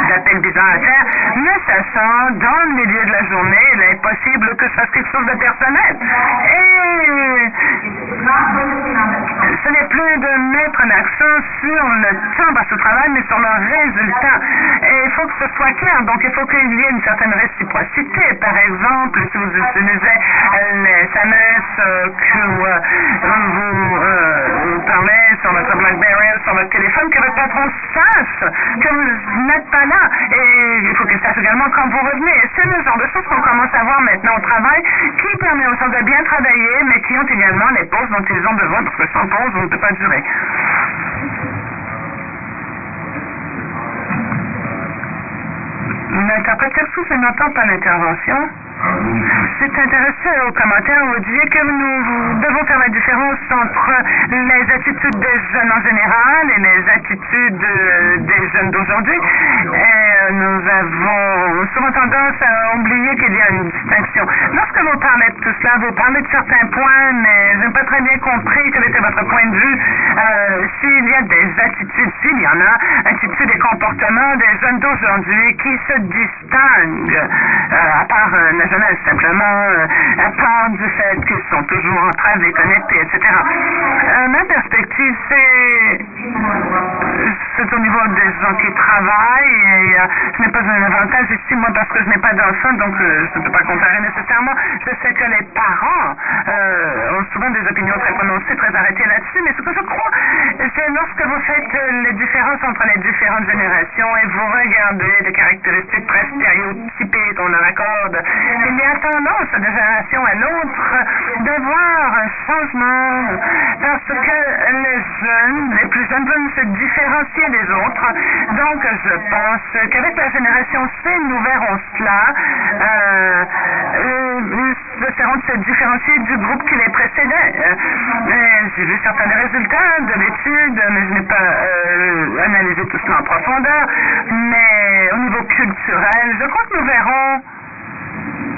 d'appels bizarres à faire, mais sachant dans le milieu de la journée, il est possible que ça fasse quelque chose de personnel. Ce n'est plus de mettre un accent sur le temps passe au travail, mais sur le résultat. Et il faut que ce soit clair. Donc, il faut qu'il y ait une certaine réciprocité. Par exemple, si vous utilisez les SMS euh, que euh, vous, euh, parlez sur votre BlackBerry, sur votre téléphone, que votre patron sache que vous n'êtes pas là. Et il faut qu'il sache également quand vous revenez. C'est le genre de choses qu'on commence à voir maintenant au travail qui permet aux gens de bien travailler, qui ont également les pauses dont ils ont besoin, parce que sans pause, on ne peut pas durer. L'interpréteur souffle n'entend pas l'intervention. C'est intéressant au commentaire où vous disiez que nous devons faire la différence entre les attitudes des jeunes en général et les attitudes des jeunes d'aujourd'hui. Nous avons souvent tendance à oublier qu'il y a une distinction. Lorsque vous parlez de tout cela, vous parlez de certains points, mais je n'ai pas très bien compris quel était votre point de vue. Euh, s'il y a des attitudes, s'il y en a, attitudes et comportements des jeunes d'aujourd'hui qui se distinguent, euh, à part euh, simplement euh, à part du fait qu'ils sont toujours en train de etc. Euh, ma perspective, c'est au niveau des gens qui travaillent et euh, je n'ai pas un avantage ici, moi, parce que je n'ai pas d'enfant, donc euh, je ne peux pas comparer nécessairement. Je sais que les parents ont souvent des opinions très prononcées, très arrêtées là-dessus, mais ce que je crois, c'est lorsque vous faites les différences entre les différentes générations et vous regardez des caractéristiques très stéréotypées qu'on leur accorde, il y a tendance de génération à l'autre de voir un changement parce que les jeunes, les plus jeunes veulent se différencier des autres. Donc, je pense qu'avec la génération C, nous verrons cela. Euh, essaieront de se différencier du groupe qui les précédait. Euh, J'ai vu certains résultats de l'étude, mais je n'ai pas euh, analysé tout cela en profondeur. Mais au niveau culturel, je crois que nous verrons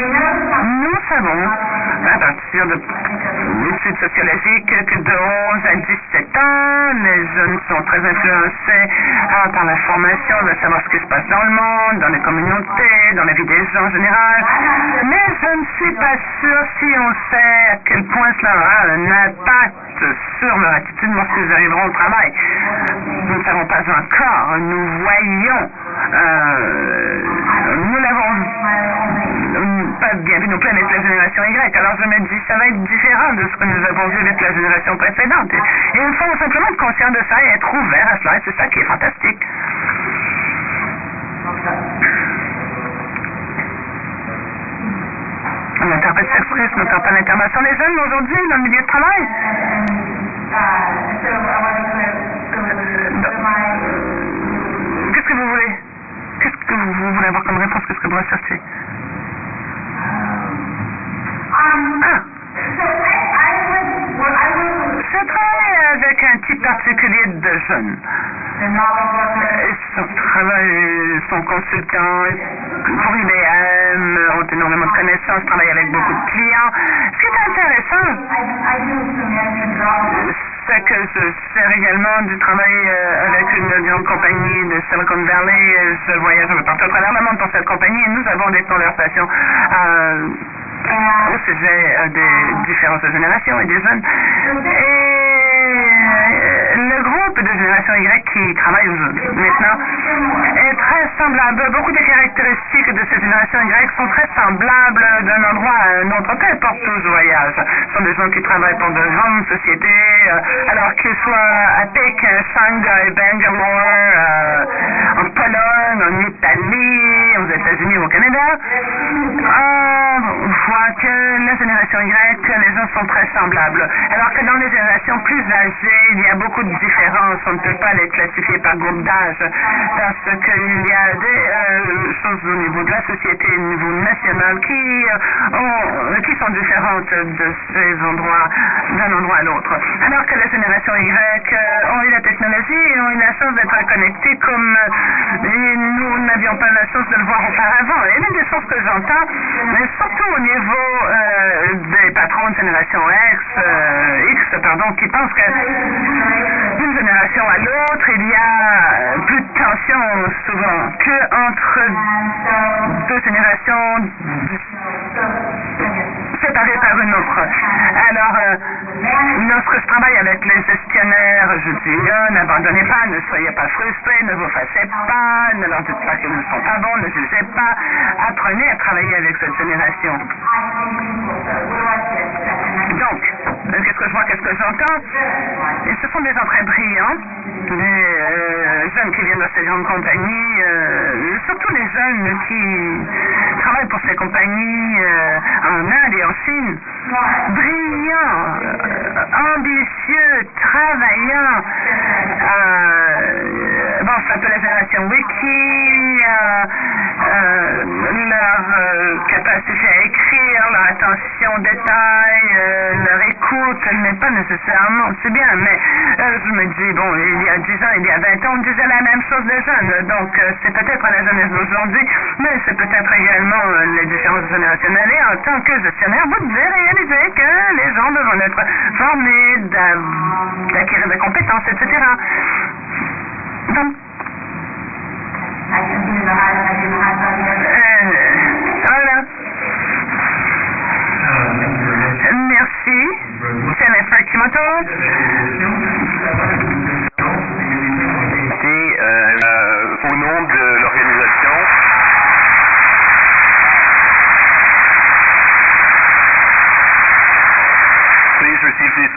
nous savons, à partir de l'étude sociologique, que de 11 à 17 ans, les jeunes sont très influencés ah, par l'information, de savoir ce qui se passe dans le monde, dans les communautés, dans la vie des gens en général. Mais je ne suis pas sûr si on sait à quel point cela aura un impact sur leur attitude lorsqu'ils arriveront au travail. Nous ne savons pas encore. Nous voyons, euh, nous l'avons pas bien vu non plus avec la génération Y. Alors je me dis, ça va être différent de ce que nous avons vu avec la génération précédente. Et, il faut simplement être conscient de ça et être ouvert à cela. Et c'est ça qui est fantastique. L'interprète s'exprime, ne pas l'intervention des jeunes aujourd'hui dans le milieu de travail. Qu'est-ce que vous voulez? Qu'est-ce que vous, voulez avoir comme réponse? Qu'est-ce que vous recherchez? Je travaille avec un type particulier de jeunes. Ils sont, travaillent, sont consultants pour IBM, ont énormément de connaissances, travaillent avec beaucoup de clients. Ce qui est intéressant, c'est que je sers également du travail euh, avec une grande compagnie de Silicon Valley. Je voyage un peu partout à travers le monde pour cette compagnie et nous avons des conversations euh, au sujet euh, des différentes générations et des jeunes. Et le groupe de génération Y qui travaille maintenant est très semblable. Beaucoup des caractéristiques de cette génération Y sont très semblables d'un endroit à un autre, peu importe où je voyage. Ce sont des gens qui travaillent pour de grandes sociétés, euh, alors qu'ils soient à Pékin, Shanghai, Bangalore, euh, en Pologne, en Italie, aux États-Unis, au Canada. On voit que la génération Y, les gens sont très semblables. Alors que dans les générations plus âgées, il y a beaucoup de différences. On ne peut pas les classifier par groupe d'âge parce qu'il y a des euh, choses au niveau de la société, au niveau national qui, euh, qui sont différentes d'un endroit à l'autre. Alors que la génération Y euh, ont eu la technologie et ont eu la chance d'être connectés comme nous n'avions pas la chance de le voir auparavant. Et l'une des choses que j'entends, mais surtout au niveau des patrons de génération X, X pardon, qui pensent que d'une génération à l'autre, il y a plus de tension souvent que entre deux générations séparées par une autre. Alors, euh, lorsque je travaille avec les gestionnaires, je dis euh, n'abandonnez pas, ne soyez pas frustrés, ne vous fâchez pas, ne leur dites pas qu'ils ne sont pas bons, ne jugez pas. Apprenez à travailler avec cette génération. Donc, qu'est-ce que je vois, qu'est-ce que j'entends Et ce sont des gens très brillants, des euh, jeunes qui viennent de ces grandes compagnies, euh, surtout les jeunes qui travaillent pour ces compagnies euh, en Inde et en Chine. Brillants, ambitieux, travaillants. bon, ça peut la génération Wiki, leur capacité à écrire, leur attention au détail, leur écoute n'est pas nécessairement, c'est bien, mais euh, je me dis, bon, il y a 10 ans, il y a 20 ans, on disait la même chose des jeunes, donc euh, c'est peut-être la jeunesse d'aujourd'hui, mais c'est peut-être également euh, les différences générationnelles, et en tant que gestionnaire, vous devez réaliser que les gens doivent être formés, d'acquérir des compétences, etc. voilà. Merci. Jennifer Kimoto. Merci. Euh, au nom de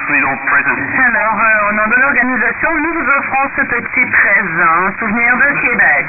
Alors, euh, au nom de l'organisation, nous vous offrons ce petit présent, souvenir de Québec.